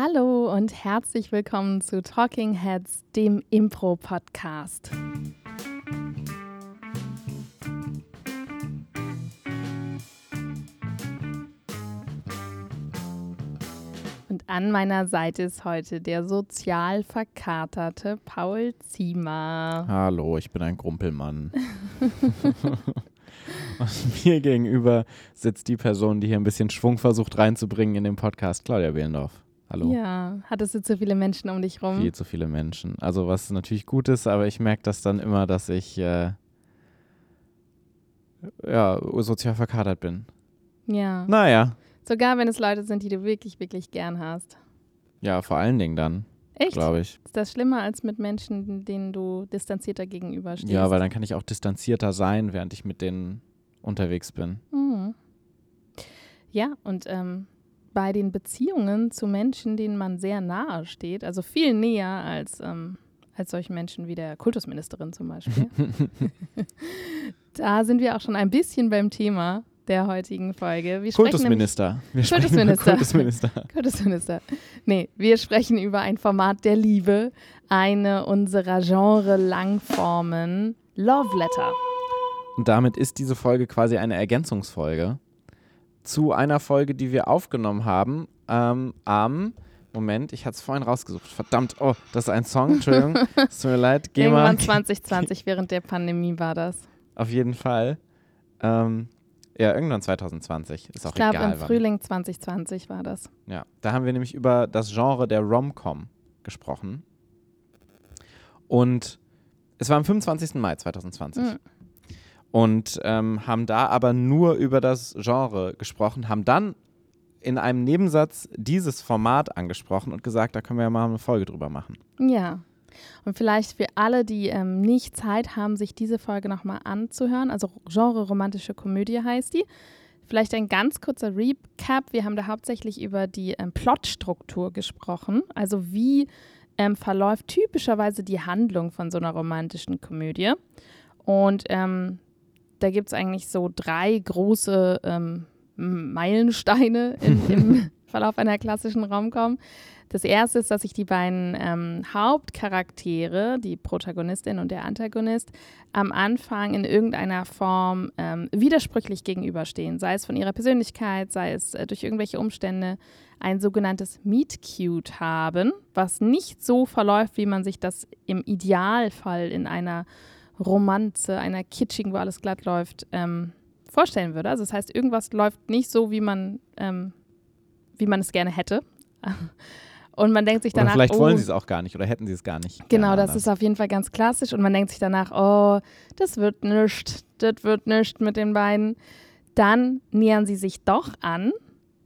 Hallo und herzlich willkommen zu Talking Heads, dem Impro-Podcast. Und an meiner Seite ist heute der sozial verkaterte Paul Ziemer. Hallo, ich bin ein Grumpelmann. Und mir gegenüber sitzt die Person, die hier ein bisschen Schwung versucht reinzubringen in den Podcast, Claudia Behlendorf. Hallo. Ja, hattest du zu viele Menschen um dich rum? Viel zu viele Menschen. Also was natürlich gut ist, aber ich merke das dann immer, dass ich äh, ja, sozial verkatert bin. Ja. Naja. Sogar wenn es Leute sind, die du wirklich, wirklich gern hast. Ja, vor allen Dingen dann. Echt? Glaube ich. Ist das schlimmer als mit Menschen, denen du distanzierter gegenüberstehst? Ja, weil dann kann ich auch distanzierter sein, während ich mit denen unterwegs bin. Mhm. Ja, und ähm, bei den Beziehungen zu Menschen, denen man sehr nahe steht, also viel näher als, ähm, als solche Menschen wie der Kultusministerin zum Beispiel, da sind wir auch schon ein bisschen beim Thema der heutigen Folge. Wir Kultusminister. Wir Kultusminister. Kultusminister. Kultusminister. Nee, wir sprechen über ein Format der Liebe, eine unserer Genre-Langformen, Love Letter. Und damit ist diese Folge quasi eine Ergänzungsfolge zu einer Folge, die wir aufgenommen haben ähm, am Moment, ich hatte es vorhin rausgesucht. Verdammt, oh, das ist ein Song, Entschuldigung. Es tut mir leid. Geh Irgendwann mal. 2020, während der Pandemie war das. Auf jeden Fall. Ähm, ja, irgendwann 2020. Ist auch ich glaube, egal. im wann. Frühling 2020 war das. Ja, da haben wir nämlich über das Genre der Rom-Com gesprochen. Und es war am 25. Mai 2020. Mhm. Und ähm, haben da aber nur über das Genre gesprochen, haben dann in einem Nebensatz dieses Format angesprochen und gesagt, da können wir ja mal eine Folge drüber machen. Ja. Und vielleicht für alle, die ähm, nicht Zeit haben, sich diese Folge nochmal anzuhören, also Genre romantische Komödie heißt die. Vielleicht ein ganz kurzer Recap. Wir haben da hauptsächlich über die ähm, Plotstruktur gesprochen, also wie ähm, verläuft typischerweise die Handlung von so einer romantischen Komödie. Und ähm, da gibt es eigentlich so drei große ähm, Meilensteine in, im Verlauf einer klassischen Romcom. Das erste ist, dass sich die beiden ähm, Hauptcharaktere, die Protagonistin und der Antagonist, am Anfang in irgendeiner Form ähm, widersprüchlich gegenüberstehen, sei es von ihrer Persönlichkeit, sei es äh, durch irgendwelche Umstände, ein sogenanntes Meet Cute haben, was nicht so verläuft, wie man sich das im Idealfall in einer Romanze, einer kitschigen, wo alles glatt läuft, ähm, vorstellen würde. Also das heißt, irgendwas läuft nicht so, wie man, ähm, wie man es gerne hätte. Und man denkt sich danach, oder vielleicht oh, wollen sie es auch gar nicht oder hätten sie es gar nicht. Genau, das ist auf jeden Fall ganz klassisch. Und man denkt sich danach, oh, das wird nichts, das wird nichts mit den beiden. Dann nähern sie sich doch an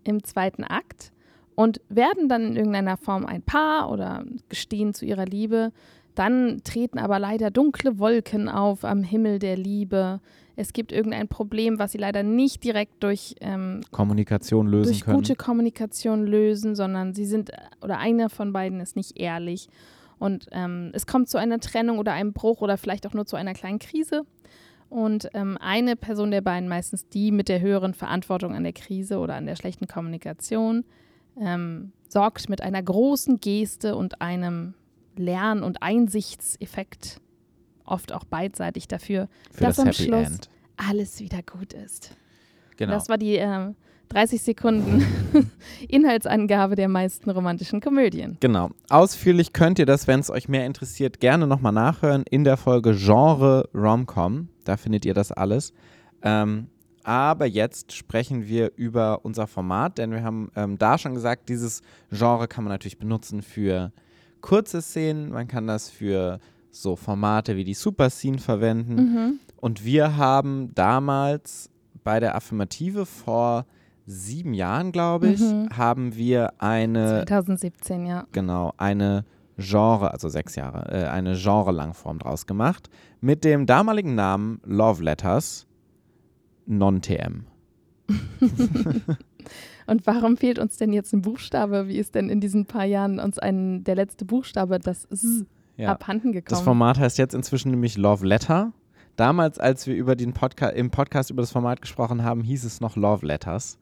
im zweiten Akt und werden dann in irgendeiner Form ein Paar oder gestehen zu ihrer Liebe. Dann treten aber leider dunkle Wolken auf am Himmel der Liebe. Es gibt irgendein Problem, was sie leider nicht direkt durch, ähm, Kommunikation lösen durch können. gute Kommunikation lösen, sondern sie sind, oder einer von beiden ist nicht ehrlich. Und ähm, es kommt zu einer Trennung oder einem Bruch oder vielleicht auch nur zu einer kleinen Krise. Und ähm, eine Person der beiden, meistens die mit der höheren Verantwortung an der Krise oder an der schlechten Kommunikation, ähm, sorgt mit einer großen Geste und einem Lern- und Einsichtseffekt oft auch beidseitig dafür, für dass das am Happy Schluss End. alles wieder gut ist. Genau. Das war die ähm, 30 Sekunden Inhaltsangabe der meisten romantischen Komödien. Genau. Ausführlich könnt ihr das, wenn es euch mehr interessiert, gerne nochmal nachhören in der Folge Genre Romcom. Da findet ihr das alles. Ähm, aber jetzt sprechen wir über unser Format, denn wir haben ähm, da schon gesagt, dieses Genre kann man natürlich benutzen für kurze Szenen, man kann das für so Formate wie die Super Scene verwenden. Mhm. Und wir haben damals bei der Affirmative vor sieben Jahren, glaube ich, Mhm. haben wir eine 2017, ja. genau, eine Genre, also sechs Jahre, äh, eine Genre-Langform draus gemacht mit dem damaligen Namen Love Letters Non-TM. Und warum fehlt uns denn jetzt ein Buchstabe? Wie ist denn in diesen paar Jahren uns ein, der letzte Buchstabe, das S, Ja. abhanden gekommen? Das Format heißt jetzt inzwischen nämlich Love Letter. Damals, als wir über den Podca im Podcast über das Format gesprochen haben, hieß es noch Love Letters.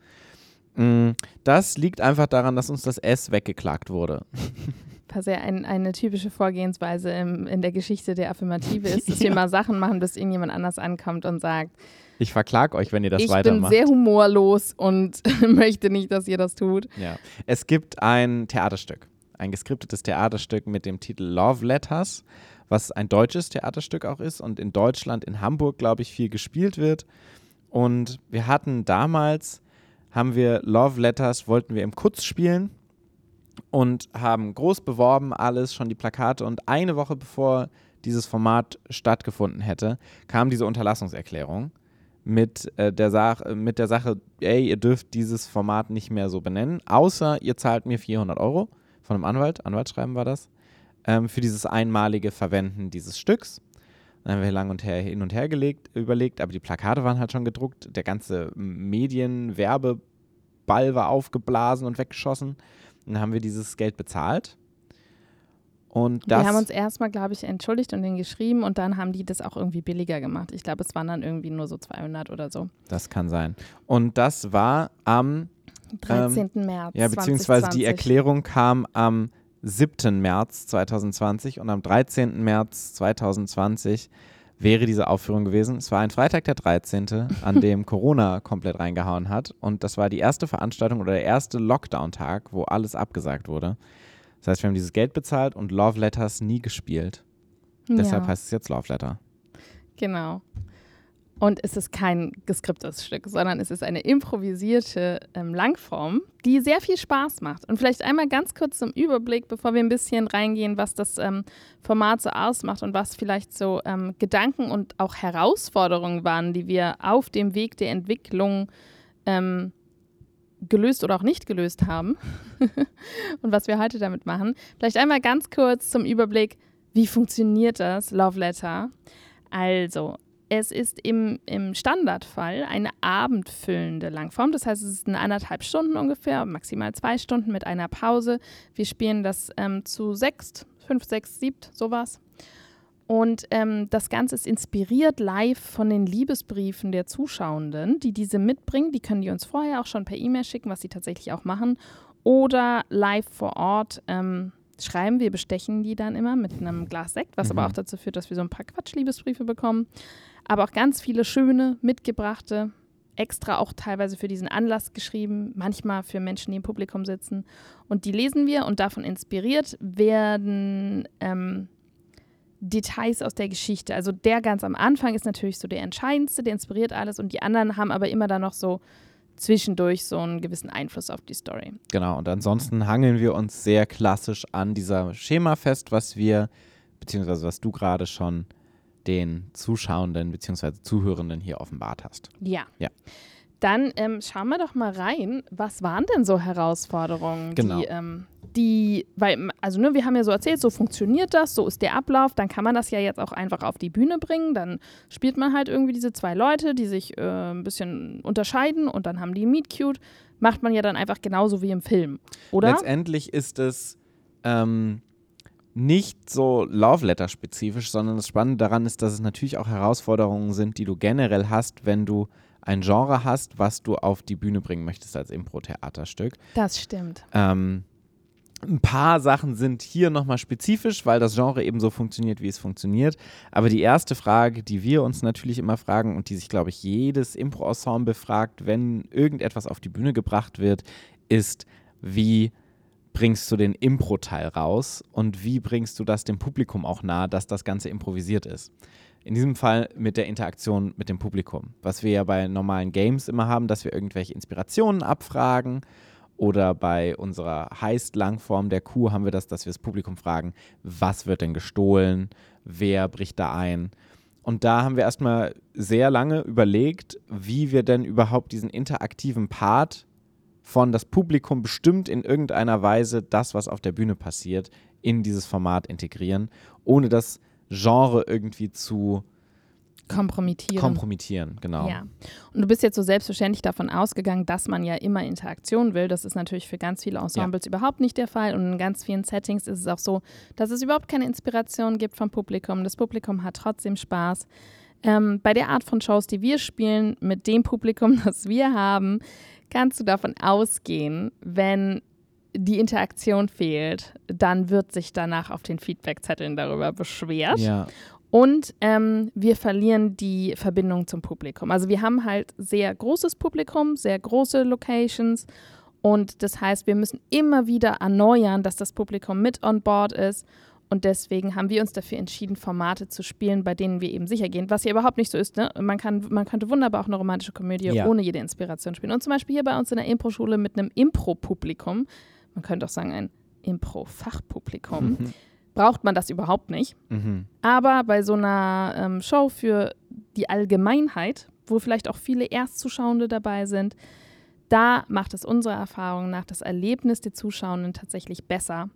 Mm, Das liegt einfach daran, dass uns das S weggeklagt wurde. Was ja ein, eine typische Vorgehensweise im, in der Geschichte der Affirmative ist, dass wir mal Sachen machen, bis irgendjemand anders ankommt und sagt, Ich verklag euch, wenn ihr das ich bin weitermacht. sehr humorlos und möchte nicht, dass ihr das tut. Ja. Es gibt ein Theaterstück, ein geskriptetes Theaterstück mit dem Titel Love Letters, was ein deutsches Theaterstück auch ist und in Deutschland, in Hamburg, glaube ich, viel gespielt wird. Und wir hatten damals, haben wir Love Letters, wollten wir im Kutz spielen und haben groß beworben, alles, schon die Plakate. Und eine Woche bevor dieses Format stattgefunden hätte, kam diese Unterlassungserklärung mit, äh, der mit der Sache, ey, ihr dürft dieses Format nicht mehr so benennen, außer ihr zahlt mir 400 Euro von einem Anwalt, Anwaltsschreiben war das, ähm, für dieses einmalige Verwenden dieses Stücks. Dann haben wir lang und her, hin und her gelegt, überlegt, aber die Plakate waren halt schon gedruckt, der ganze Medien-Werbeball war aufgeblasen und weggeschossen. Dann haben wir dieses Geld bezahlt. Und das wir haben uns erstmal, glaube ich, entschuldigt und den geschrieben und dann haben die das auch irgendwie billiger gemacht. Ich glaube, es waren dann irgendwie nur so 200 oder so. Das kann sein. Und das war am, 13. März. ja, beziehungsweise die 2020. Erklärung kam am 7. März 2020 und am 13. März 2020 wäre diese Aufführung gewesen. Es war ein Freitag der 13., an dem Corona komplett reingehauen hat. Und das war die erste Veranstaltung oder der erste Lockdown-Tag, wo alles abgesagt wurde. Das heißt, wir haben dieses Geld bezahlt und Love Letters nie gespielt. Deshalb ja, heißt es jetzt Love Letter. Genau. Und es ist kein geskriptetes Stück, sondern es ist eine improvisierte ähm, Langform, die sehr viel Spaß macht. Und vielleicht einmal ganz kurz zum Überblick, bevor wir ein bisschen reingehen, was das ähm, Format so ausmacht und was vielleicht so ähm, Gedanken und auch Herausforderungen waren, die wir auf dem Weg der Entwicklung ähm, gelöst oder auch nicht gelöst haben und was wir heute damit machen. Vielleicht einmal ganz kurz zum Überblick, wie funktioniert das Love Letter? Also, es ist im, im Standardfall eine abendfüllende Langform. Das heißt, es ist eine anderthalb Stunden ungefähr, maximal zwei Stunden mit einer Pause. Wir spielen das ähm, zu sechst, fünf, sechs, siebt, sowas. Und ähm, das Ganze ist inspiriert live von den Liebesbriefen der Zuschauenden, die diese mitbringen. Die können die uns vorher auch schon per E-Mail schicken, was sie tatsächlich auch machen. Oder live vor Ort ähm, schreiben. Wir bestechen die dann immer mit einem Glas Sekt, was aber Mhm. auch dazu führt, dass wir so ein paar Quatsch-Liebesbriefe bekommen. Aber auch ganz viele schöne, mitgebrachte, extra auch teilweise für diesen Anlass geschrieben, manchmal für Menschen, die im Publikum sitzen. Und die lesen wir und davon inspiriert werden ähm, Details aus der Geschichte. Also der ganz am Anfang ist natürlich so der entscheidendste, der inspiriert alles und die anderen haben aber immer dann noch so zwischendurch so einen gewissen Einfluss auf die Story. Genau, und ansonsten hangeln wir uns sehr klassisch an dieser Schema fest, was wir, beziehungsweise was du gerade schon den Zuschauenden beziehungsweise Zuhörenden hier offenbart hast. Ja. Ja. Dann ähm, schauen wir doch mal rein, was waren denn so Herausforderungen, Genau. die, ähm, die, weil, also ne, wir haben ja so erzählt, so funktioniert das, so ist der Ablauf, dann kann man das ja jetzt auch einfach auf die Bühne bringen, dann spielt man halt irgendwie diese zwei Leute, die sich äh, ein bisschen unterscheiden und dann haben die Meet Cute, macht man ja dann einfach genauso wie im Film, oder? Letztendlich ist es ähm, nicht so Love Letter spezifisch, sondern das Spannende daran ist, dass es natürlich auch Herausforderungen sind, die du generell hast, wenn du ein Genre hast, was du auf die Bühne bringen möchtest als Impro-Theaterstück. Das stimmt. Ähm, ein paar Sachen sind hier nochmal spezifisch, weil das Genre eben so funktioniert, wie es funktioniert. Aber die erste Frage, die wir uns natürlich immer fragen und die sich, glaube ich, jedes Impro-Ensemble fragt, wenn irgendetwas auf die Bühne gebracht wird, ist, wie bringst du den Impro-Teil raus und wie bringst du das dem Publikum auch nahe, dass das Ganze improvisiert ist. In diesem Fall mit der Interaktion mit dem Publikum. Was wir ja bei normalen Games immer haben, dass wir irgendwelche Inspirationen abfragen oder bei unserer Heist-Langform der Kuh haben wir das, dass wir das Publikum fragen, was wird denn gestohlen, wer bricht da ein. Und da haben wir erstmal sehr lange überlegt, wie wir denn überhaupt diesen interaktiven Part von das Publikum bestimmt in irgendeiner Weise das, was auf der Bühne passiert, in dieses Format integrieren, ohne das Genre irgendwie zu Kompromittieren. kompromittieren. Genau. Ja. Und du bist jetzt so selbstverständlich davon ausgegangen, dass man ja immer Interaktion will. Das ist natürlich für ganz viele Ensembles überhaupt nicht der Fall. Und in ganz vielen Settings ist es auch so, dass es überhaupt keine Inspiration gibt vom Publikum. Das Publikum hat trotzdem Spaß. Ähm, bei der Art von Shows, die wir spielen, mit dem Publikum, das wir haben, kannst du davon ausgehen, wenn die Interaktion fehlt, dann wird sich danach auf den Feedbackzetteln darüber beschwert. Ja. Und ähm, wir verlieren die Verbindung zum Publikum. Also wir haben halt sehr großes Publikum, sehr große Locations. Und das heißt, wir müssen immer wieder erneuern, dass das Publikum mit on board ist. Und deswegen haben wir uns dafür entschieden, Formate zu spielen, bei denen wir eben sicher gehen, was ja überhaupt nicht so ist. Ne? Man, kann, man könnte wunderbar auch eine romantische Komödie Ja. ohne jede Inspiration spielen. Und zum Beispiel hier bei uns in der Impro-Schule mit einem Impro-Publikum, man könnte auch sagen ein Impro-Fachpublikum, braucht man das überhaupt nicht. Mhm. Aber bei so einer ähm, Show für die Allgemeinheit, wo vielleicht auch viele Erstzuschauende dabei sind, da macht es unserer Erfahrung nach das Erlebnis der Zuschauenden tatsächlich besser,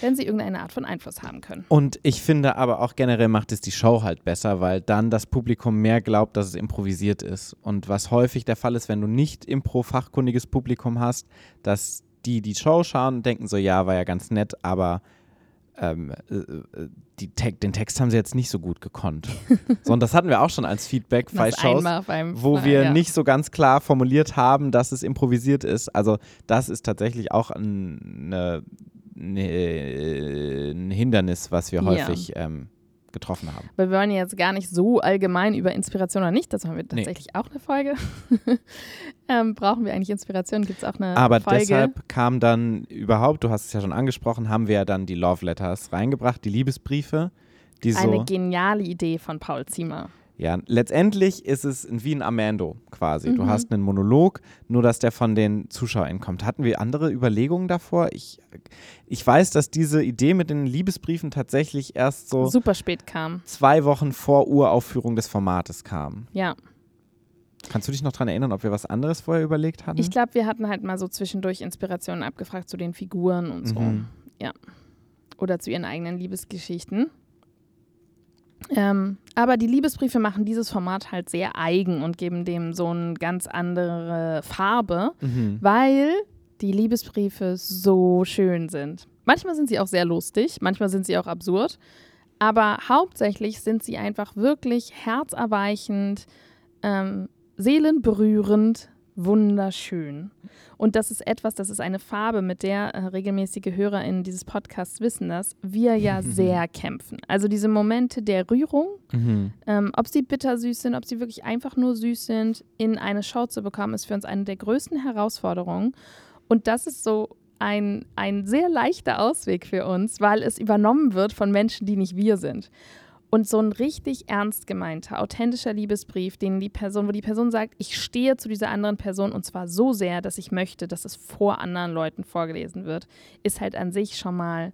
wenn sie irgendeine Art von Einfluss haben können. Und ich finde aber auch generell macht es die Show halt besser, weil dann das Publikum mehr glaubt, dass es improvisiert ist. Und was häufig der Fall ist, wenn du nicht impro-fachkundiges Publikum hast, dass die die Show schauen und denken so, ja, war ja ganz nett, aber ähm, äh, äh, Te den Text haben sie jetzt nicht so gut gekonnt. so, und das hatten wir auch schon als Feedback bei Shows, wo wir ja. nicht so ganz klar formuliert haben, dass es improvisiert ist. Also das ist tatsächlich auch ein, eine, eine, ein Hindernis, was wir Ja. häufig ähm, getroffen haben. Weil wir wollen jetzt gar nicht so allgemein über Inspiration oder nicht, dazu haben wir Nee. tatsächlich auch eine Folge. ähm, brauchen wir eigentlich Inspiration? Gibt es auch eine Aber Folge? deshalb kam dann überhaupt, du hast es ja schon angesprochen, haben wir ja dann die Love Letters reingebracht, die Liebesbriefe, die eine so, geniale Idee von Paul Ziemer. Ja, letztendlich ist es wie ein Amando quasi. Du Mhm. hast einen Monolog, nur dass der von den ZuschauerInnen kommt. Hatten wir andere Überlegungen davor? Ich, ich weiß, dass diese Idee mit den Liebesbriefen tatsächlich erst so Super spät kam. zwei Wochen vor Uraufführung des Formates kam. Ja. Kannst du dich noch daran erinnern, ob wir was anderes vorher überlegt hatten? Ich glaube, wir hatten halt mal so zwischendurch Inspirationen abgefragt zu den Figuren und so. Mhm. Ja. Oder zu ihren eigenen Liebesgeschichten. Ähm, aber die Liebesbriefe machen dieses Format halt sehr eigen und geben dem so eine ganz andere Farbe, Mhm. weil die Liebesbriefe so schön sind. Manchmal sind sie auch sehr lustig, manchmal sind sie auch absurd, aber hauptsächlich sind sie einfach wirklich herzerweichend, ähm, seelenberührend, wunderschön. Und das ist etwas, das ist eine Farbe, mit der äh, regelmäßige HörerInnen dieses Podcasts wissen das, wir ja sehr kämpfen. Also diese Momente der Rührung, Mhm. ähm, ob sie bittersüß sind, ob sie wirklich einfach nur süß sind, in eine Show zu bekommen, ist für uns eine der größten Herausforderungen. Und das ist so ein, ein sehr leichter Ausweg für uns, weil es übernommen wird von Menschen, die nicht wir sind. Und so ein richtig ernst gemeinter, authentischer Liebesbrief, den die Person, wo die Person sagt, ich stehe zu dieser anderen Person und zwar so sehr, dass ich möchte, dass es vor anderen Leuten vorgelesen wird, ist halt an sich schon mal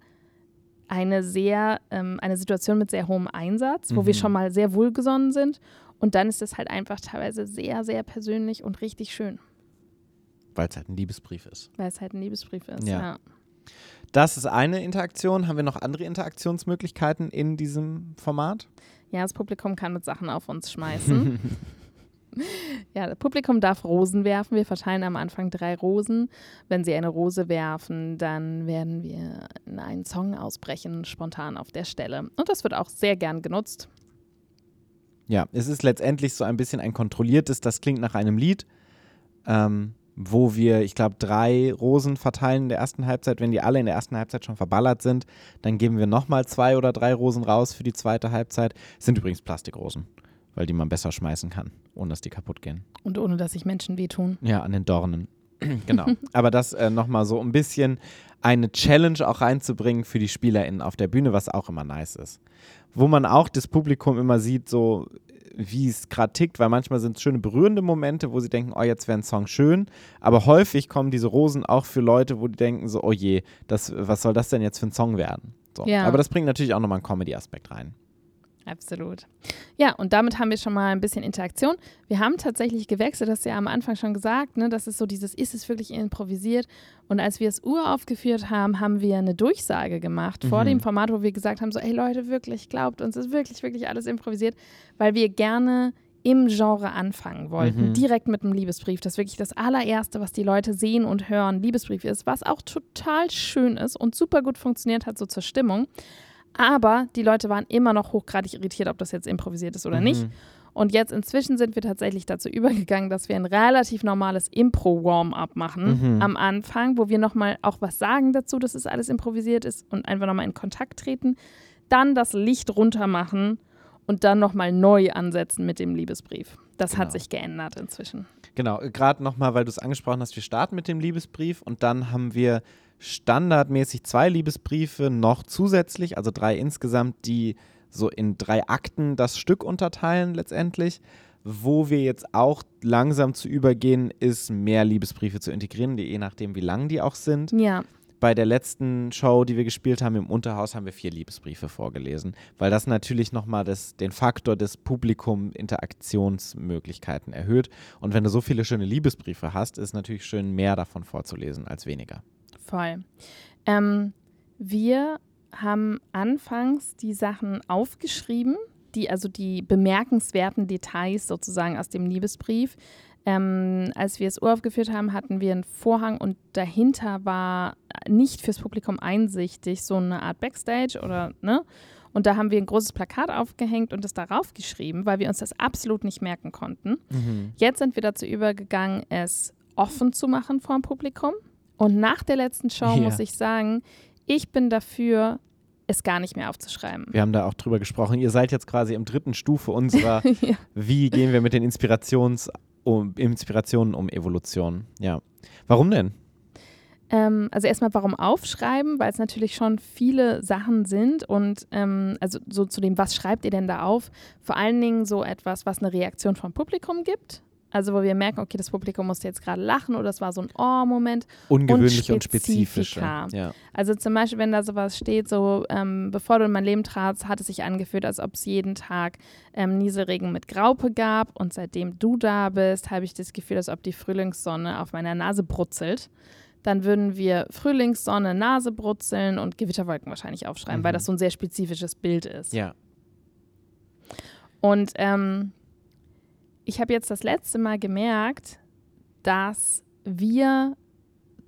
eine sehr, ähm, eine Situation mit sehr hohem Einsatz, wo wir Mhm. schon mal sehr wohlgesonnen sind. Und dann ist es halt einfach teilweise sehr, sehr persönlich und richtig schön, Weil es halt ein Liebesbrief ist. weil es halt ein Liebesbrief ist. Ja. Ja. Das ist eine Interaktion. Haben wir noch andere Interaktionsmöglichkeiten in diesem Format? ja, das Publikum kann mit Sachen auf uns schmeißen. ja, das Publikum darf Rosen werfen. Wir verteilen am Anfang drei Rosen. Wenn sie eine Rose werfen, dann werden wir in einen Song ausbrechen, spontan auf der Stelle. Und das wird auch sehr gern genutzt. Ja, es ist letztendlich so ein bisschen ein kontrolliertes, das klingt nach einem Lied, ähm, wo wir, ich glaube, drei Rosen verteilen in der ersten Halbzeit. Wenn die alle in der ersten Halbzeit schon verballert sind, dann geben wir nochmal zwei oder drei Rosen raus für die zweite Halbzeit. Sind übrigens Plastikrosen, weil die man besser schmeißen kann, ohne dass die kaputt gehen. Und ohne dass sich Menschen wehtun. Ja, an den Dornen. genau. Aber das äh, nochmal so ein bisschen eine Challenge auch reinzubringen für die SpielerInnen auf der Bühne, was auch immer nice ist. Wo man auch das Publikum immer sieht, so wie es gerade tickt, weil manchmal sind es schöne berührende Momente, wo sie denken, oh, jetzt wäre ein Song schön. Aber häufig kommen diese Rosen auch für Leute, wo die denken, so, oh je, das, was soll das denn jetzt für ein Song werden? So. Ja. Aber das bringt natürlich auch nochmal einen Comedy-Aspekt rein. Absolut. Ja, und damit haben wir schon mal ein bisschen Interaktion. Wir haben tatsächlich gewechselt, das hast du ja am Anfang schon gesagt, ne? das ist so dieses, ist es wirklich improvisiert? Und als wir es uraufgeführt haben, haben wir eine Durchsage gemacht vor Mhm. dem Format, wo wir gesagt haben, so, ey Leute, wirklich, glaubt uns, es ist wirklich, wirklich alles improvisiert, weil wir gerne im Genre anfangen wollten, Mhm. direkt mit einem Liebesbrief, das wirklich das allererste, was die Leute sehen und hören, Liebesbrief ist, was auch total schön ist und super gut funktioniert hat, so zur Stimmung. Aber die Leute waren immer noch hochgradig irritiert, ob das jetzt improvisiert ist oder nicht. Mhm. Und jetzt inzwischen sind wir tatsächlich dazu übergegangen, dass wir ein relativ normales Impro-Warm-up machen Mhm. am Anfang, wo wir nochmal auch was sagen dazu, dass es alles improvisiert ist und einfach nochmal in Kontakt treten. Dann das Licht runter machen und dann nochmal neu ansetzen mit dem Liebesbrief. Das hat Genau. sich geändert inzwischen. Genau, gerade nochmal, weil du es angesprochen hast, wir starten mit dem Liebesbrief und dann haben wir standardmäßig zwei Liebesbriefe noch zusätzlich, also drei insgesamt, die so in drei Akten das Stück unterteilen letztendlich. Wo wir jetzt auch langsam zu übergehen, ist mehr Liebesbriefe zu integrieren, die, je nachdem, wie lang die auch sind. Ja, Bei der letzten Show, die wir gespielt haben im Unterhaus, haben wir vier Liebesbriefe vorgelesen, weil das natürlich nochmal das, den Faktor des Publikum-Interaktionsmöglichkeiten erhöht. Und wenn du so viele schöne Liebesbriefe hast, ist es natürlich schön, mehr davon vorzulesen als weniger. Voll. Ähm, wir haben anfangs die Sachen aufgeschrieben, die also die bemerkenswerten Details sozusagen aus dem Liebesbrief. Ähm, als wir es uraufgeführt haben, hatten wir einen Vorhang und dahinter war nicht fürs Publikum einsichtig so eine Art Backstage oder ne? Und da haben wir ein großes Plakat aufgehängt und es darauf geschrieben, weil wir uns das absolut nicht merken konnten. Jetzt sind wir dazu übergegangen, es offen zu machen vor dem Publikum. Und nach der letzten Show Ja. muss ich sagen, ich bin dafür, es gar nicht mehr aufzuschreiben. Wir haben da auch drüber gesprochen. Ihr seid jetzt quasi im dritten Stufe unserer, Ja. wie gehen wir mit den Inspirations um, Inspirationen um Evolution. Ja. Warum denn? Ähm, also erstmal, warum aufschreiben? Weil es natürlich schon viele Sachen sind und ähm, also so zu dem, was schreibt ihr denn da auf? Vor allen Dingen so etwas, was eine Reaktion vom Publikum gibt. Also wo wir merken, okay, das Publikum musste jetzt gerade lachen oder es war so ein Oh-Moment. Ungewöhnlich und, spezifischer. Ja. Also zum Beispiel, wenn da sowas steht, so ähm, bevor du in mein Leben tratst, hat es sich angefühlt, als ob es jeden Tag ähm, Nieselregen mit Graupe gab. Und seitdem du da bist, habe ich das Gefühl, als ob die Frühlingssonne auf meiner Nase brutzelt. Dann würden wir Frühlingssonne, Nase brutzeln und Gewitterwolken wahrscheinlich aufschreiben, weil Mhm. das so ein sehr spezifisches Bild ist. ja. Und ähm, ich habe jetzt das letzte Mal gemerkt, dass wir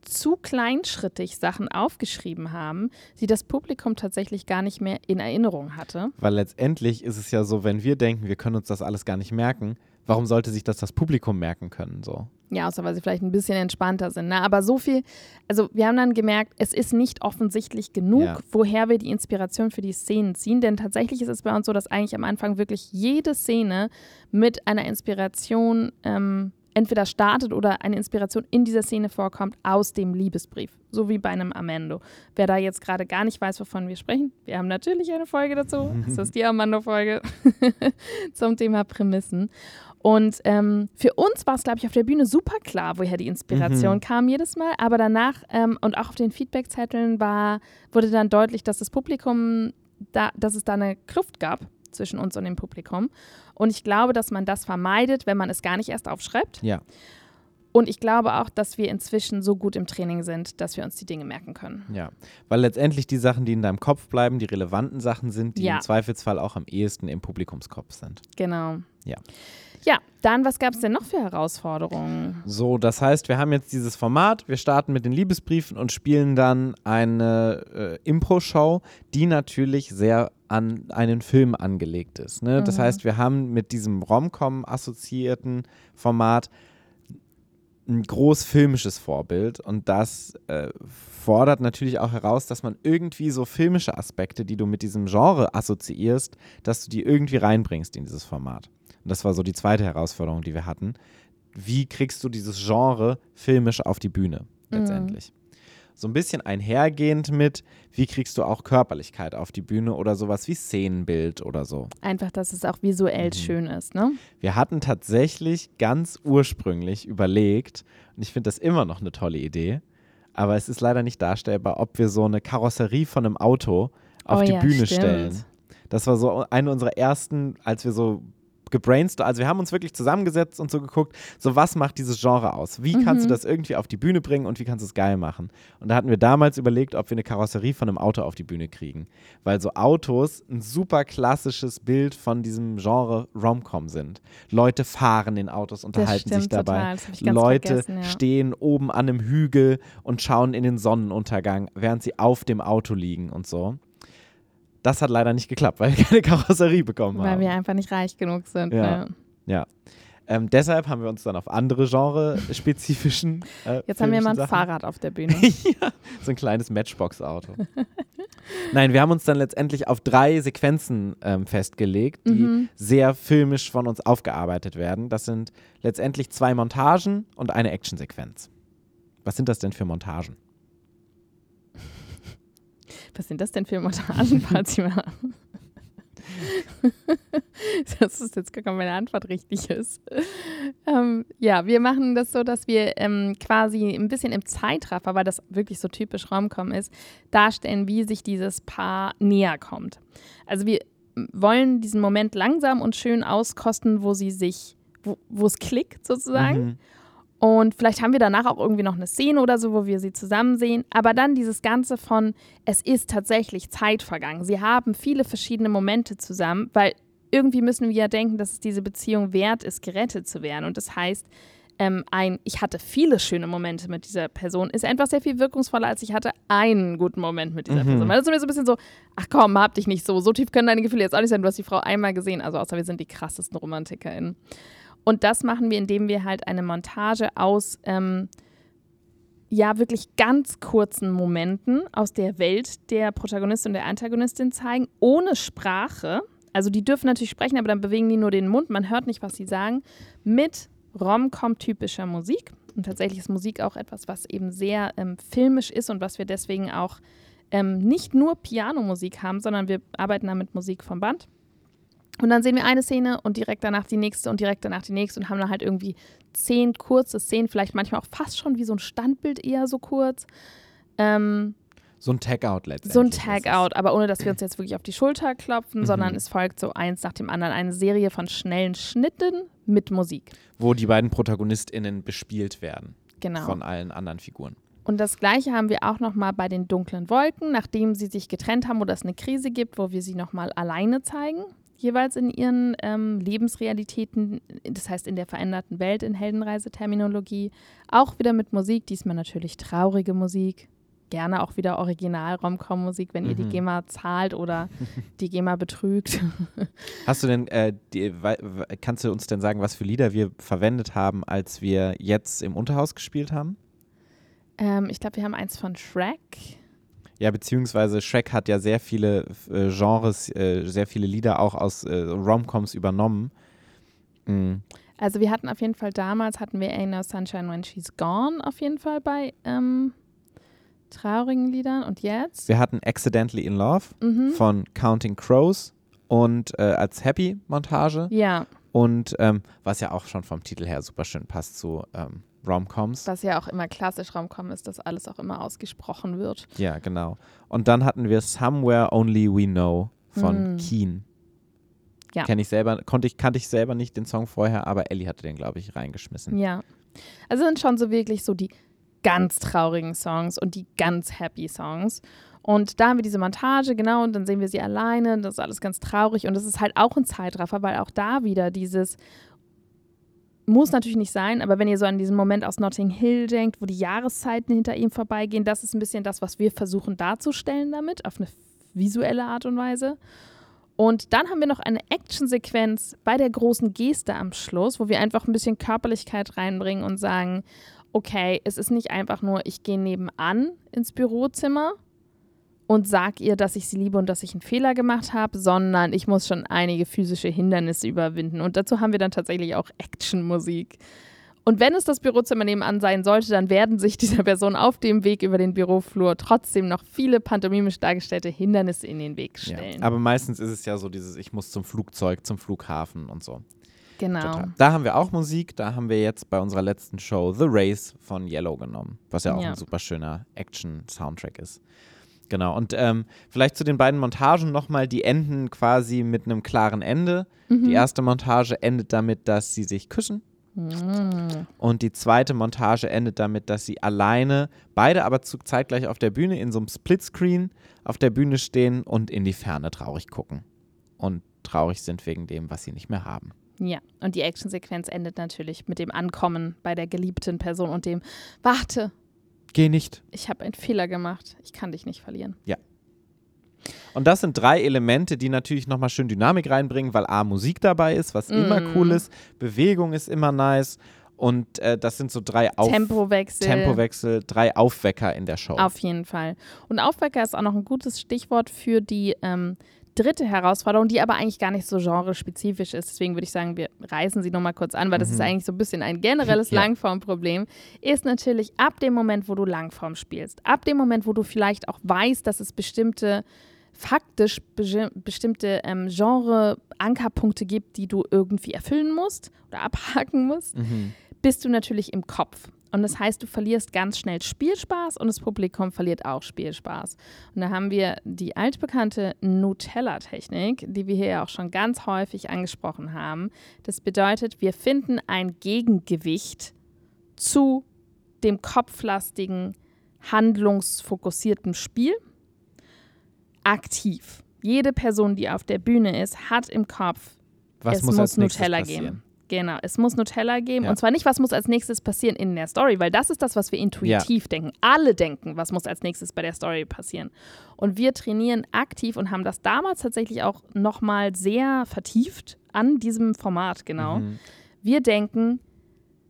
zu kleinschrittig Sachen aufgeschrieben haben, die das Publikum tatsächlich gar nicht mehr in Erinnerung hatte. Weil letztendlich ist es ja so, wenn wir denken, wir können uns das alles gar nicht merken, warum sollte sich das das Publikum merken können? So. Ja, außer weil sie vielleicht ein bisschen entspannter sind. Ne? Aber so viel, also wir haben dann gemerkt, es ist nicht offensichtlich genug, Ja. woher wir die Inspiration für die Szenen ziehen. Denn tatsächlich ist es bei uns so, dass eigentlich am Anfang wirklich jede Szene mit einer Inspiration ähm, entweder startet oder eine Inspiration in dieser Szene vorkommt aus dem Liebesbrief. So wie bei einem Amando. Wer da jetzt gerade gar nicht weiß, wovon wir sprechen, wir haben natürlich eine Folge dazu. Das ist die Amando-Folge zum Thema Prämissen. Und ähm, für uns war es, glaube ich, auf der Bühne super klar, woher die Inspiration Mhm. kam jedes Mal. Aber danach ähm, und auch auf den Feedbackzetteln war, wurde dann deutlich, dass das Publikum, da, dass es da eine Kluft gab zwischen uns und dem Publikum. Und ich glaube, dass man das vermeidet, wenn man es gar nicht erst aufschreibt. Ja. Und ich glaube auch, dass wir inzwischen so gut im Training sind, dass wir uns die Dinge merken können. Ja, weil letztendlich die Sachen, die in deinem Kopf bleiben, die relevanten Sachen sind, die Ja. im Zweifelsfall auch am ehesten im Publikumskopf sind. Genau. Ja. Ja, dann, was gab es denn noch für Herausforderungen? So, das heißt, wir haben jetzt dieses Format, wir starten mit den Liebesbriefen und spielen dann eine äh, Impro-Show, die natürlich sehr an einen Film angelegt ist. Ne? Das Mhm. heißt, wir haben mit diesem Rom-Com assoziierten Format ein groß filmisches Vorbild und das äh, fordert natürlich auch heraus, dass man irgendwie so filmische Aspekte, die du mit diesem Genre assoziierst, dass du die irgendwie reinbringst in dieses Format. Das war so die zweite Herausforderung, die wir hatten. Wie kriegst du dieses Genre filmisch auf die Bühne letztendlich? So ein bisschen einhergehend mit, wie kriegst du auch Körperlichkeit auf die Bühne oder sowas wie Szenenbild oder so. Einfach, dass es auch visuell Mhm. schön ist, ne? Wir hatten tatsächlich ganz ursprünglich überlegt, und ich finde das immer noch eine tolle Idee, aber es ist leider nicht darstellbar, ob wir so eine Karosserie von einem Auto auf Oh die ja, Bühne stimmt. stellen. Das war so eine unserer ersten, als wir so gebrainstormt, also wir haben uns wirklich zusammengesetzt und so geguckt, so was macht dieses Genre aus? Wie kannst du Mhm. das irgendwie auf die Bühne bringen und wie kannst du es geil machen? Und da hatten wir damals überlegt, ob wir eine Karosserie von einem Auto auf die Bühne kriegen, weil so Autos ein super klassisches Bild von diesem Genre Rom-Com sind. Leute fahren in Autos, unterhalten sich stimmt dabei. total, das hab ich ganz Leute ja. stehen oben an einem Hügel und schauen in den Sonnenuntergang, während sie auf dem Auto liegen und so. Das hat leider nicht geklappt, weil wir keine Karosserie bekommen Weil haben. wir einfach nicht reich genug sind. Ja. ne? ja. Ähm, deshalb haben wir uns dann auf andere genre-spezifischen. Äh, Jetzt haben wir mal ein Sachen- Fahrrad auf der Bühne. ja, so ein kleines Matchbox-Auto. Nein, wir haben uns dann letztendlich auf drei Sequenzen ähm, festgelegt, die Mhm. sehr filmisch von uns aufgearbeitet werden. Das sind letztendlich zwei Montagen und eine Actionsequenz. Was sind das denn für Montagen? Was sind das denn für Montagen, Fatima? das ist jetzt, mal, meine Antwort richtig ist. Ähm, ja, wir machen das so, dass wir ähm, quasi ein bisschen im Zeitraffer, weil das wirklich so typisch Romcom ist, darstellen, wie sich dieses Paar näher kommt. Also wir wollen diesen Moment langsam und schön auskosten, wo sie sich, wo es klickt sozusagen. Mhm. Und vielleicht haben wir danach auch irgendwie noch eine Szene oder so, wo wir sie zusammen sehen. Aber dann dieses Ganze von, es ist tatsächlich Zeit vergangen. Sie haben viele verschiedene Momente zusammen, weil irgendwie müssen wir ja denken, dass es diese Beziehung wert ist, gerettet zu werden. Und das heißt, ähm, ein, ich hatte viele schöne Momente mit dieser Person, ist einfach sehr viel wirkungsvoller, als ich hatte einen guten Moment mit dieser Mhm. Person. Weil das ist mir so ein bisschen so, ach komm, hab dich nicht so. So tief können deine Gefühle jetzt auch nicht sein. Du hast die Frau einmal gesehen. Also außer wir sind die krassesten RomantikerInnen. Und das machen wir, indem wir halt eine Montage aus ähm, ja wirklich ganz kurzen Momenten aus der Welt der Protagonistin und der Antagonistin zeigen, ohne Sprache. Also die dürfen natürlich sprechen, aber dann bewegen die nur den Mund, man hört nicht, was sie sagen, mit Rom-Com-typischer Musik. Und tatsächlich ist Musik auch etwas, was eben sehr ähm, filmisch ist und was wir deswegen auch ähm, nicht nur Pianomusik haben, sondern wir arbeiten da mit Musik vom Band. Und dann sehen wir eine Szene und direkt danach die nächste und direkt danach die nächste und haben dann halt irgendwie zehn kurze Szenen, vielleicht manchmal auch fast schon wie so ein Standbild eher so kurz. Ähm, So ein Tag-Out letztendlich. so ein. Tag-out, aber ohne dass wir uns jetzt wirklich auf die Schulter klopfen, Mhm. sondern es folgt so eins nach dem anderen eine Serie von schnellen Schnitten mit Musik. Wo die beiden ProtagonistInnen bespielt werden Genau. von allen anderen Figuren. Und das gleiche haben wir auch nochmal bei den dunklen Wolken, nachdem sie sich getrennt haben oder es eine Krise gibt, wo wir sie nochmal alleine zeigen, jeweils in ihren ähm, Lebensrealitäten, das heißt in der veränderten Welt in Heldenreise-Terminologie. Auch wieder mit Musik, diesmal natürlich traurige Musik. Gerne auch wieder Original-Romcom-Musik, wenn ihr die Mhm. GEMA zahlt oder die GEMA betrügt. Hast du denn, äh, die, kannst du uns denn sagen, was für Lieder wir verwendet haben, als wir jetzt im Unterhaus gespielt haben? ähm, ich glaube, wir haben eins von Shrek. Ja, beziehungsweise Shrek hat ja sehr viele äh, Genres, äh, sehr viele Lieder auch aus äh, Romcoms übernommen. Mhm. Also wir hatten auf jeden Fall damals, hatten wir Ain't No Sunshine When She's Gone auf jeden Fall bei ähm, traurigen Liedern. Und jetzt? Wir hatten Accidentally in Love Mhm. von Counting Crows und äh, als Happy-Montage Ja, und ähm, was ja auch schon vom Titel her super schön passt zu ähm, Romcoms. was ja auch immer klassisch Raumkommen ist, dass alles auch immer ausgesprochen wird. Ja, genau. Und dann hatten wir Somewhere Only We Know von Mm. Keen. Ja. Kenn ich selber, konnte ich, kannte ich selber nicht den Song vorher, aber Ellie hatte den, glaube ich, reingeschmissen. Ja. Also sind schon so wirklich so die ganz traurigen Songs und die ganz happy Songs. Und da haben wir diese Montage, genau, und dann sehen wir sie alleine, das ist alles ganz traurig und das ist halt auch ein Zeitraffer, weil auch da wieder dieses muss natürlich nicht sein, aber wenn ihr so an diesen Moment aus Notting Hill denkt, wo die Jahreszeiten hinter ihm vorbeigehen, das ist ein bisschen das, was wir versuchen darzustellen damit, auf eine visuelle Art und Weise. Und dann haben wir noch eine Actionsequenz bei der großen Geste am Schluss, wo wir einfach ein bisschen Körperlichkeit reinbringen und sagen, okay, es ist nicht einfach nur, ich gehe nebenan ins Bürozimmer und sag ihr, dass ich sie liebe und dass ich einen Fehler gemacht habe, sondern ich muss schon einige physische Hindernisse überwinden. Und dazu haben wir dann tatsächlich auch Actionmusik. Und wenn es das Bürozimmer nebenan sein sollte, dann werden sich dieser Person auf dem Weg über den Büroflur trotzdem noch viele pantomimisch dargestellte Hindernisse in den Weg Ja. stellen. Aber meistens ist es ja so dieses, ich muss zum Flugzeug, zum Flughafen und so. genau. Total. Da haben wir auch Musik, da haben wir jetzt bei unserer letzten Show The Race von Yellow genommen, was ja auch Ja. ein super schöner Action-Soundtrack ist. Genau, und ähm, vielleicht zu den beiden Montagen nochmal, die enden quasi mit einem klaren Ende. Mhm. Die erste Montage endet damit, dass sie sich küssen. Mm. Und die zweite Montage endet damit, dass sie alleine, beide aber zeitgleich auf der Bühne in so einem Splitscreen auf der Bühne stehen und in die Ferne traurig gucken. Und traurig sind wegen dem, was sie nicht mehr haben. Ja, und die Actionsequenz endet natürlich mit dem Ankommen bei der geliebten Person und dem Warte, Geh nicht. ich habe einen Fehler gemacht. Ich kann dich nicht verlieren. Ja. Und das sind drei Elemente, die natürlich nochmal schön Dynamik reinbringen, weil A, Musik dabei ist, was immer Mhm. cool ist, Bewegung ist immer nice und äh, das sind so drei Auf Tempowechsel. Tempowechsel, drei Aufwecker in der Show. Auf jeden Fall. Und Aufwecker ist auch noch ein gutes Stichwort für die ähm, dritte Herausforderung, die aber eigentlich gar nicht so genrespezifisch ist. Deswegen würde ich sagen, wir reißen sie nochmal kurz an, weil das ist eigentlich so ein bisschen ein generelles Mhm. Ja. Langformproblem. Ist natürlich ab dem Moment, wo du Langform spielst, ab dem Moment, wo du vielleicht auch weißt, dass es bestimmte faktisch besti- bestimmte ähm, Genre-Ankerpunkte gibt, die du irgendwie erfüllen musst oder abhaken musst, Mhm. bist du natürlich im Kopf. Und das heißt, du verlierst ganz schnell Spielspaß und das Publikum verliert auch Spielspaß. Und da haben wir die altbekannte Nutella-Technik, die wir hier ja auch schon ganz häufig angesprochen haben. Das bedeutet, wir finden ein Gegengewicht zu dem kopflastigen, handlungsfokussierten Spiel aktiv. Jede Person, die auf der Bühne ist, hat im Kopf, Was es muss, muss, Nutella geben. Genau, es muss Nutella geben. Ja. Und zwar nicht, was muss als nächstes passieren in der Story, weil das ist das, was wir intuitiv denken. Alle denken, was muss als nächstes bei der Story passieren. Und wir trainieren aktiv und haben das damals tatsächlich auch nochmal sehr vertieft an diesem Format, genau. Mhm. Wir denken,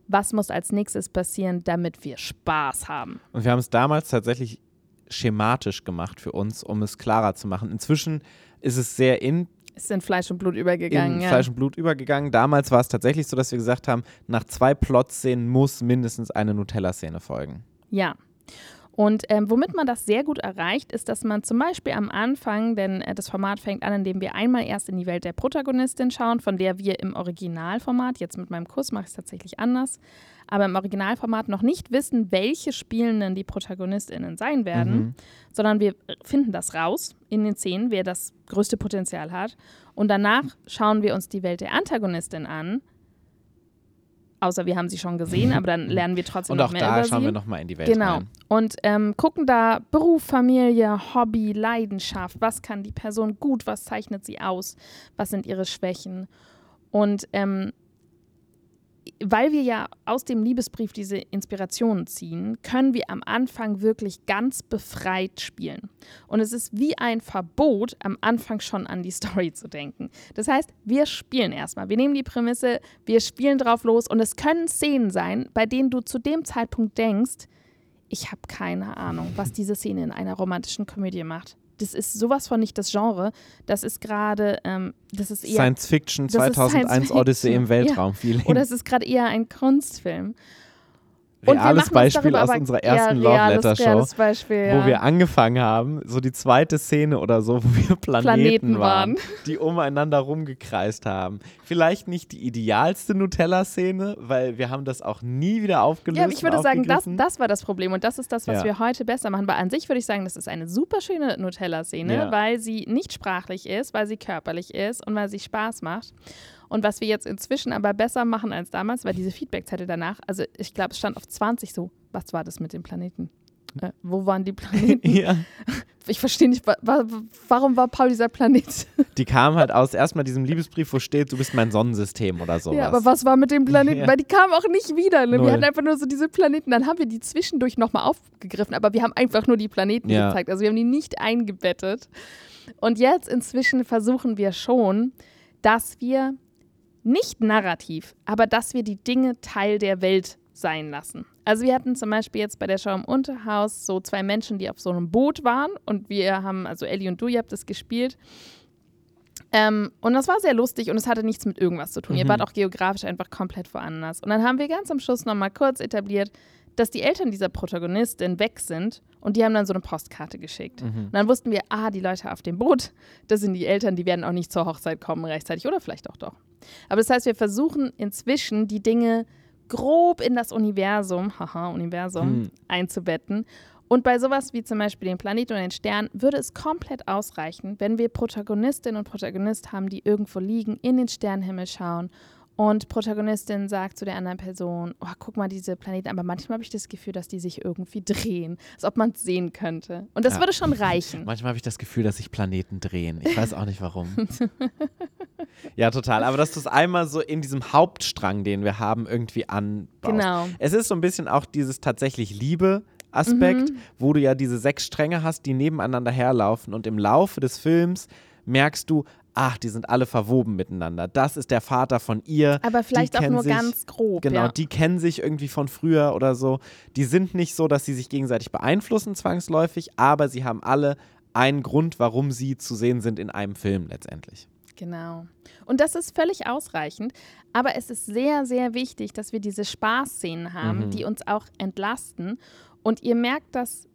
was muss als nächstes passieren, damit wir Spaß haben. Und wir haben es damals tatsächlich schematisch gemacht für uns, um es klarer zu machen. Inzwischen ist es sehr in, ist in Fleisch und Blut übergegangen. in ja. Fleisch und Blut übergegangen. Damals war es tatsächlich so, dass wir gesagt haben, nach zwei Plot-Szenen muss mindestens eine Nutella-Szene folgen. Ja. Und ähm, womit man das sehr gut erreicht, ist, dass man zum Beispiel am Anfang, denn äh, das Format fängt an, indem wir einmal erst in die Welt der Protagonistin schauen, von der wir im Originalformat, jetzt mit meinem Kurs mache ich es tatsächlich anders, aber im Originalformat noch nicht wissen, welche Spielenden die ProtagonistInnen sein werden, Mhm. sondern wir finden das raus in den Szenen, wer das größte Potenzial hat. Und danach schauen wir uns die Welt der Antagonistin an. Außer wir haben sie schon gesehen, aber dann lernen wir trotzdem Und noch auch mehr da über schauen sie. wir nochmal in die Welt Genau. rein. Und ähm, gucken da Beruf, Familie, Hobby, Leidenschaft. Was kann die Person gut? Was zeichnet sie aus? Was sind ihre Schwächen? Und ähm, weil wir ja aus dem Liebesbrief diese Inspirationen ziehen, können wir am Anfang wirklich ganz befreit spielen. Und es ist wie ein Verbot, am Anfang schon an die Story zu denken. Das heißt, wir spielen erstmal. Wir nehmen die Prämisse, wir spielen drauf los und es können Szenen sein, bei denen du zu dem Zeitpunkt denkst, ich habe keine Ahnung, was diese Szene in einer romantischen Komödie macht. Das ist sowas von nicht das Genre. Das ist gerade, ähm, das ist eher Science Fiction das ist 2001 Science Odyssey im Fiction. Weltraum. Feeling. oder es ist gerade eher ein Kunstfilm. Reales Beispiel aus unserer ersten ja, Love Letter Show. Beispiel, ja. wo wir angefangen haben, so die zweite Szene oder so, wo wir Planeten, Planeten waren, waren. die umeinander rumgekreist haben. Vielleicht nicht die idealste Nutella-Szene, weil wir haben das auch nie wieder aufgelöst. Ja, ich würde sagen, das, das war das Problem und das ist das, was Ja. wir heute besser machen. Weil an sich würde ich sagen, das ist eine super schöne Nutella-Szene, weil sie nicht sprachlich ist, weil sie körperlich ist und weil sie Spaß macht. Und was wir jetzt inzwischen aber besser machen als damals, weil diese Feedbackzettel danach, also ich glaube, es stand auf 20 so, was war das mit dem Planeten? Äh, wo waren die Planeten? ja. Ich verstehe nicht, wa wa warum war Paul dieser Planet? Die kam halt aus erstmal diesem Liebesbrief, wo steht, du bist mein Sonnensystem oder sowas. Ja, aber was war mit dem Planeten? Ja. Weil die kamen auch nicht wieder. Ne? Wir hatten einfach nur so diese Planeten. Dann haben wir die zwischendurch nochmal aufgegriffen, aber wir haben einfach nur die Planeten Ja. gezeigt. Also wir haben die nicht eingebettet. Und jetzt inzwischen versuchen wir schon, dass wir nicht narrativ, aber dass wir die Dinge Teil der Welt sein lassen. Also wir hatten zum Beispiel jetzt bei der Show im Unterhaus so zwei Menschen, die auf so einem Boot waren und wir haben, also Ellie und du, ihr habt das gespielt. Ähm, und das war sehr lustig und es hatte nichts mit irgendwas zu tun. Ihr Mhm. wart auch geografisch einfach komplett woanders. Und dann haben wir ganz am Schluss nochmal kurz etabliert, dass die Eltern dieser Protagonistin weg sind und die haben dann so eine Postkarte geschickt. Mhm. Und dann wussten wir, ah, die Leute auf dem Boot, das sind die Eltern, die werden auch nicht zur Hochzeit kommen rechtzeitig oder vielleicht auch doch. Aber das heißt, wir versuchen inzwischen die Dinge grob in das Universum, haha, Universum, Hm. einzubetten. Und bei sowas wie zum Beispiel den Planeten und den Stern würde es komplett ausreichen, wenn wir Protagonistinnen und Protagonist haben, die irgendwo liegen, in den Sternenhimmel schauen und Protagonistin sagt zu der anderen Person, oh, guck mal diese Planeten, aber manchmal habe ich das Gefühl, dass die sich irgendwie drehen, als ob man es sehen könnte. Und das Ja. würde schon reichen. Manchmal habe ich das Gefühl, dass sich Planeten drehen. Ich weiß auch nicht warum. ja, total. Aber dass du es einmal so in diesem Hauptstrang, den wir haben, irgendwie anbaust. Genau. Es ist so ein bisschen auch dieses tatsächlich Liebe Aspekt, mhm. wo du ja diese sechs Stränge hast, die nebeneinander herlaufen und im Laufe des Films merkst du, ach, die sind alle verwoben miteinander. Das ist der Vater von ihr. Aber vielleicht auch nur sich, ganz grob. Genau, ja. die kennen sich irgendwie von früher oder so. Die sind nicht so, dass sie sich gegenseitig beeinflussen zwangsläufig, aber sie haben alle einen Grund, warum sie zu sehen sind in einem Film letztendlich. Genau. Und das ist völlig ausreichend. Aber es ist sehr, sehr wichtig, dass wir diese Spaßszenen haben, mhm. die uns auch entlasten. Und ihr merkt, dass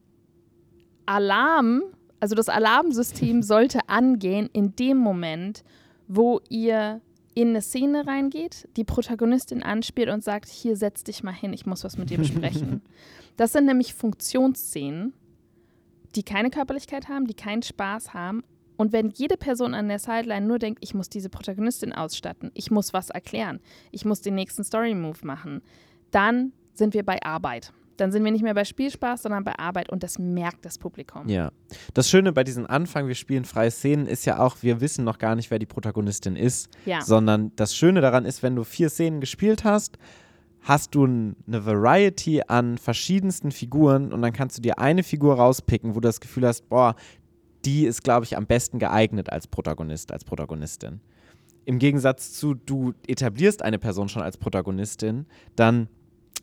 Alarm also das Alarmsystem sollte angehen in dem Moment, wo ihr in eine Szene reingeht, die Protagonistin anspielt und sagt, hier setz dich mal hin, ich muss was mit dir besprechen. das sind nämlich Funktionsszenen, die keine Körperlichkeit haben, die keinen Spaß haben. Und wenn jede Person an der Sideline nur denkt, ich muss diese Protagonistin ausstatten, ich muss was erklären, ich muss den nächsten Story-Move machen, dann sind wir bei Arbeit. Dann sind wir nicht mehr bei Spielspaß, sondern bei Arbeit und das merkt das Publikum. Ja. Das Schöne bei diesem Anfang, wir spielen freie Szenen, ist ja auch, wir wissen noch gar nicht, wer die Protagonistin ist. Ja. Sondern das Schöne daran ist, wenn du vier Szenen gespielt hast, hast du eine Variety an verschiedensten Figuren und dann kannst du dir eine Figur rauspicken, wo du das Gefühl hast, boah, die ist, glaube ich, am besten geeignet als Protagonist, als Protagonistin. Im Gegensatz zu, du etablierst eine Person schon als Protagonistin, dann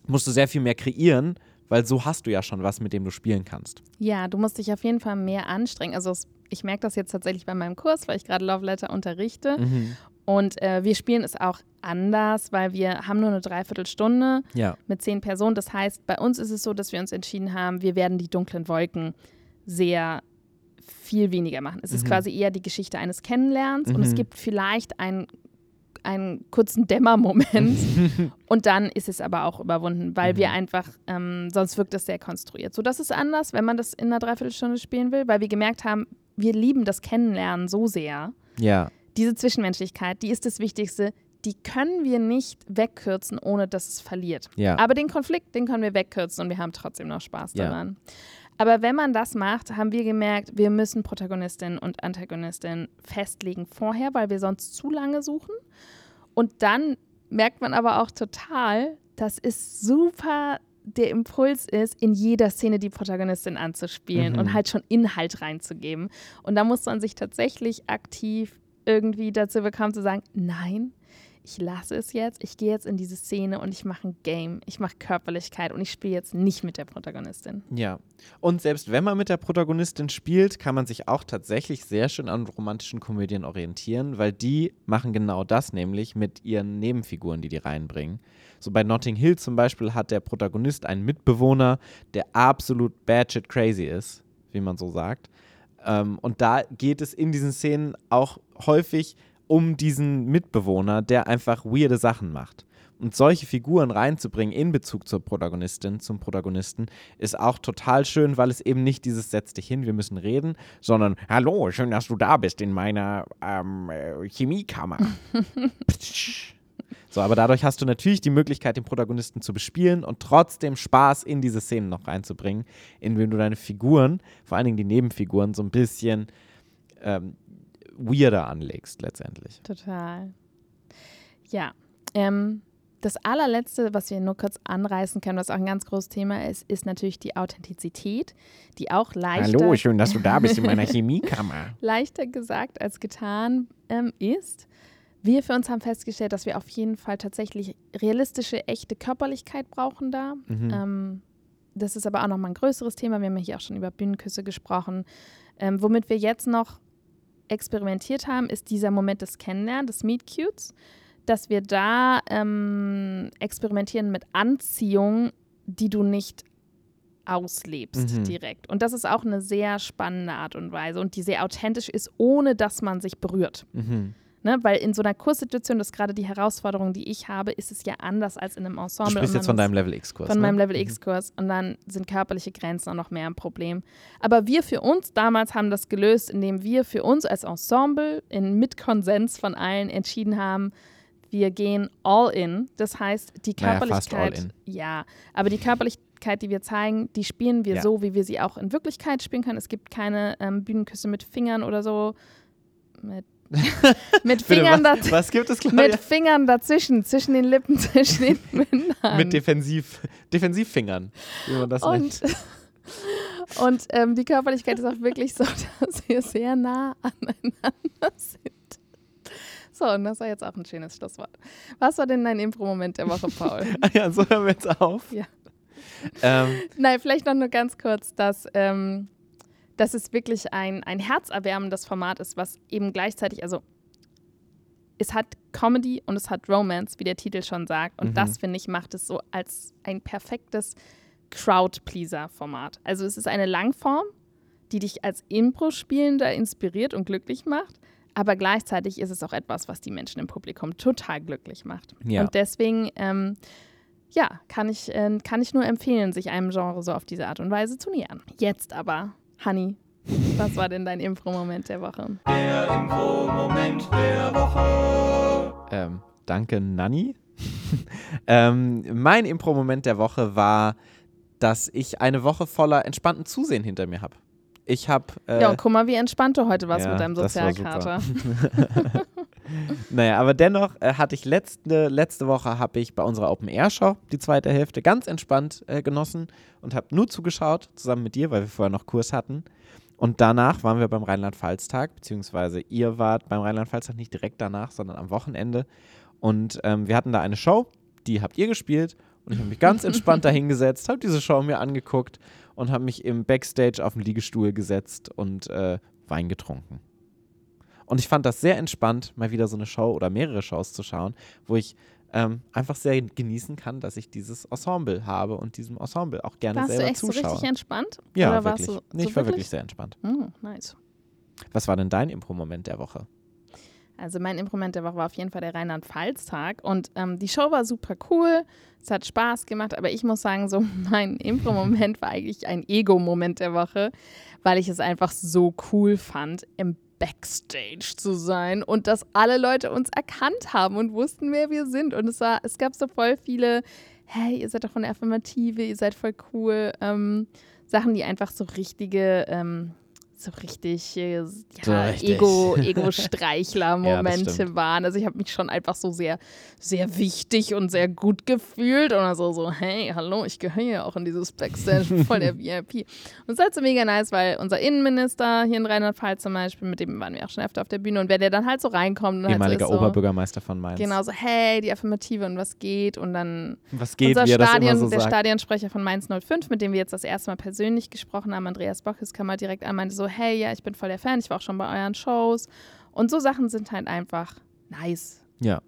musst du sehr viel mehr kreieren, weil so hast du ja schon was, mit dem du spielen kannst. Ja, du musst dich auf jeden Fall mehr anstrengen. Also ich merke das jetzt tatsächlich bei meinem Kurs, weil ich gerade Love Letter unterrichte. Mhm. Und äh, wir spielen es auch anders, weil wir haben nur eine Dreiviertelstunde ja. mit zehn Personen. Das heißt, bei uns ist es so, dass wir uns entschieden haben, wir werden die dunklen Wolken sehr viel weniger machen. Es mhm. ist quasi eher die Geschichte eines Kennenlernens mhm. und es mhm. gibt vielleicht ein einen kurzen Dämmermoment und dann ist es aber auch überwunden, weil mhm. wir einfach, ähm, sonst wirkt es sehr konstruiert. So, das ist anders, wenn man das in einer Dreiviertelstunde spielen will, weil wir gemerkt haben, wir lieben das Kennenlernen so sehr. Ja. Diese Zwischenmenschlichkeit, die ist das Wichtigste. Die können wir nicht wegkürzen, ohne dass es verliert. Ja. Aber den Konflikt, den können wir wegkürzen und wir haben trotzdem noch Spaß daran. Ja. Aber wenn man das macht, haben wir gemerkt, wir müssen Protagonistin und Antagonistin festlegen vorher, weil wir sonst zu lange suchen. Und dann merkt man aber auch total, dass es super der Impuls ist, in jeder Szene die Protagonistin anzuspielen mhm. und halt schon Inhalt reinzugeben. Und da muss man sich tatsächlich aktiv irgendwie dazu bekommen zu sagen, nein, ich lasse es jetzt, ich gehe jetzt in diese Szene und ich mache ein Game, ich mache Körperlichkeit und ich spiele jetzt nicht mit der Protagonistin. Ja. Und selbst wenn man mit der Protagonistin spielt, kann man sich auch tatsächlich sehr schön an romantischen Komödien orientieren, weil die machen genau das nämlich mit ihren Nebenfiguren, die die reinbringen. So bei Notting Hill zum Beispiel hat der Protagonist einen Mitbewohner, der absolut bad shit crazy ist, wie man so sagt. Ähm, und da geht es in diesen Szenen auch häufig um diesen Mitbewohner, der einfach weirde Sachen macht. Und solche Figuren reinzubringen in Bezug zur Protagonistin, zum Protagonisten, ist auch total schön, weil es eben nicht dieses Setz dich hin, wir müssen reden, sondern Hallo, schön, dass du da bist in meiner ähm, äh, Chemiekammer. so, aber dadurch hast du natürlich die Möglichkeit, den Protagonisten zu bespielen und trotzdem Spaß in diese Szenen noch reinzubringen, indem du deine Figuren, vor allen Dingen die Nebenfiguren, so ein bisschen ähm, weirder anlegst letztendlich. Total. Ja. Ähm, das allerletzte, was wir nur kurz anreißen können, was auch ein ganz großes Thema ist, ist natürlich die Authentizität, die auch leichter. Hallo, schön, dass du da bist in meiner Chemiekammer. leichter gesagt als getan ähm, ist. Wir für uns haben festgestellt, dass wir auf jeden Fall tatsächlich realistische, echte Körperlichkeit brauchen da. Mhm. Ähm, das ist aber auch nochmal ein größeres Thema. Wir haben ja hier auch schon über Bühnenküsse gesprochen. Ähm, womit wir jetzt noch experimentiert haben, ist dieser Moment des Kennenlernens, des Meet Cutes, dass wir da ähm, experimentieren mit Anziehung, die du nicht auslebst mhm. direkt. Und das ist auch eine sehr spannende Art und Weise und die sehr authentisch ist, ohne dass man sich berührt. Mhm. Ne, weil in so einer Kurssituation, das ist gerade die Herausforderung, die ich habe, ist es ja anders als in einem Ensemble. Du sprichst jetzt von deinem Level X-Kurs. Von ne? meinem Level mhm. X-Kurs. Und dann sind körperliche Grenzen auch noch mehr ein Problem. Aber wir für uns damals haben das gelöst, indem wir für uns als Ensemble in, mit Konsens von allen entschieden haben, wir gehen all in. Das heißt, die Körperlichkeit. Naja, ja, aber die Körperlichkeit, die wir zeigen, die spielen wir ja. so, wie wir sie auch in Wirklichkeit spielen können. Es gibt keine ähm, Bühnenküsse mit Fingern oder so. Mit mit Fingern was, was gibt es, Claudia? Mit Fingern dazwischen, zwischen den Lippen, zwischen den Mündern. mit Defensiv, Defensivfingern, wie man das und, nennt. Und ähm, die Körperlichkeit ist auch wirklich so, dass wir sehr nah aneinander sind. So, und das war jetzt auch ein schönes Schlusswort. Was war denn dein Impro-Moment der Woche, Paul? ja, so hören wir jetzt auf. Ja. Ähm, Nein, vielleicht noch nur ganz kurz, dass, ähm, dass es wirklich ein, ein herzerwärmendes Format ist, was eben gleichzeitig, also es hat Comedy und es hat Romance, wie der Titel schon sagt. Und Mhm. das, finde ich, macht es so als ein perfektes Crowd-Pleaser-Format. Also es ist eine Langform, die dich als Impro-Spielender inspiriert und glücklich macht. Aber gleichzeitig ist es auch etwas, was die Menschen im Publikum total glücklich macht. Ja. Und deswegen, ähm, ja, kann ich, äh, kann ich nur empfehlen, sich einem Genre so auf diese Art und Weise zu nähern. Jetzt aber, Honey, was war denn dein Impro-Moment der Woche? Der Impro-Moment der Woche. ähm, danke, Nanni. ähm, mein Impro-Moment der Woche war, dass ich eine Woche voller entspannten Zusehen hinter mir habe. Ich habe. Äh, ja, und guck mal, wie entspannt du heute warst ja, mit deinem das war Sozialkater. Naja, aber dennoch äh, hatte ich letzte, letzte Woche habe ich bei unserer Open Air Show die zweite Hälfte ganz entspannt äh, genossen und habe nur zugeschaut, zusammen mit dir, weil wir vorher noch Kurs hatten. Und danach waren wir beim Rheinland-Pfalz-Tag, beziehungsweise ihr wart beim Rheinland-Pfalz-Tag nicht direkt danach, sondern am Wochenende. Und ähm, wir hatten da eine Show, die habt ihr gespielt. Und ich habe mich ganz entspannt dahingesetzt, habe diese Show mir angeguckt und habe mich im Backstage auf den Liegestuhl gesetzt und äh, Wein getrunken. Und ich fand das sehr entspannt, mal wieder so eine Show oder mehrere Shows zu schauen, wo ich ähm, einfach sehr genießen kann, dass ich dieses Ensemble habe und diesem Ensemble auch gerne Warst du selber echt so zuschaue. richtig entspannt? ja, Oder warst wirklich. du nee, so ich war wirklich sehr entspannt. Hm, nice. Was war denn dein Impro-Moment der Woche? Also mein Improvement der Woche war auf jeden Fall der Rheinland-Pfalz-Tag und ähm, die Show war super cool, es hat Spaß gemacht, aber ich muss sagen, so mein Impro-Moment war eigentlich ein Ego-Moment der Woche, weil ich es einfach so cool fand, im Backstage zu sein und dass alle Leute uns erkannt haben und wussten, wer wir sind. Und es war, es gab so voll viele, hey, ihr seid doch von der Affirmative, ihr seid voll cool, ähm, Sachen, die einfach so richtige, ähm, so richtig, äh, ja, So richtig. Ego, Ja, Ego-Streichler-Momente stimmt. waren. Also ich habe mich schon einfach so sehr, sehr wichtig und sehr gut gefühlt und also so, hey, hallo, ich gehöre ja auch in dieses Backstage, voll der VIP. Und es ist halt so mega nice, weil unser Innenminister hier in Rheinland-Pfalz zum Beispiel, mit dem waren wir auch schon öfter auf der Bühne und wenn der dann halt so reinkommt halt Ehemaliger so ist so, Oberbürgermeister von Mainz. Genau, so, hey, die Affirmative und was geht und dann Was geht, unser wie er das Stadion, so der sagt. Stadionsprecher von Mainz 05, mit dem wir jetzt das erste Mal persönlich gesprochen haben, Andreas Bockes, kam mal direkt an, meinte so, hey, ja, ich bin voll der Fan, ich war auch schon bei euren Shows. Und so Sachen sind halt einfach nice. Ja.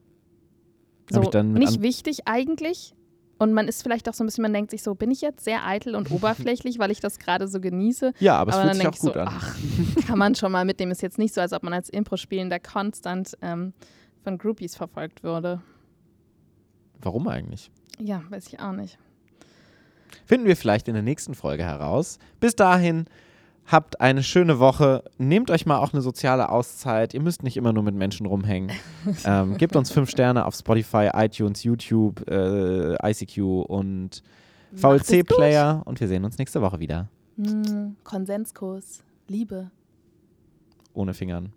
So, nicht wichtig eigentlich. Und man ist vielleicht auch so ein bisschen, man denkt sich so, bin ich jetzt sehr eitel und oberflächlich, weil ich das gerade so genieße. Ja, aber es Aber fühlt dann sich auch ich so, gut an. ach, kann man schon mal mitnehmen. Ist jetzt nicht so, als ob man als Impro-Spielender konstant ähm, von Groupies verfolgt würde. Warum eigentlich? Ja, weiß ich auch nicht. Finden wir vielleicht in der nächsten Folge heraus. Bis dahin, habt eine schöne Woche. Nehmt euch mal auch eine soziale Auszeit. Ihr müsst nicht immer nur mit Menschen rumhängen. ähm, gebt uns fünf Sterne auf Spotify, iTunes, YouTube, äh, ICQ und. VLC-Player. Und wir sehen uns nächste Woche wieder. Hm, Konsenskurs, Liebe. Ohne Fingern.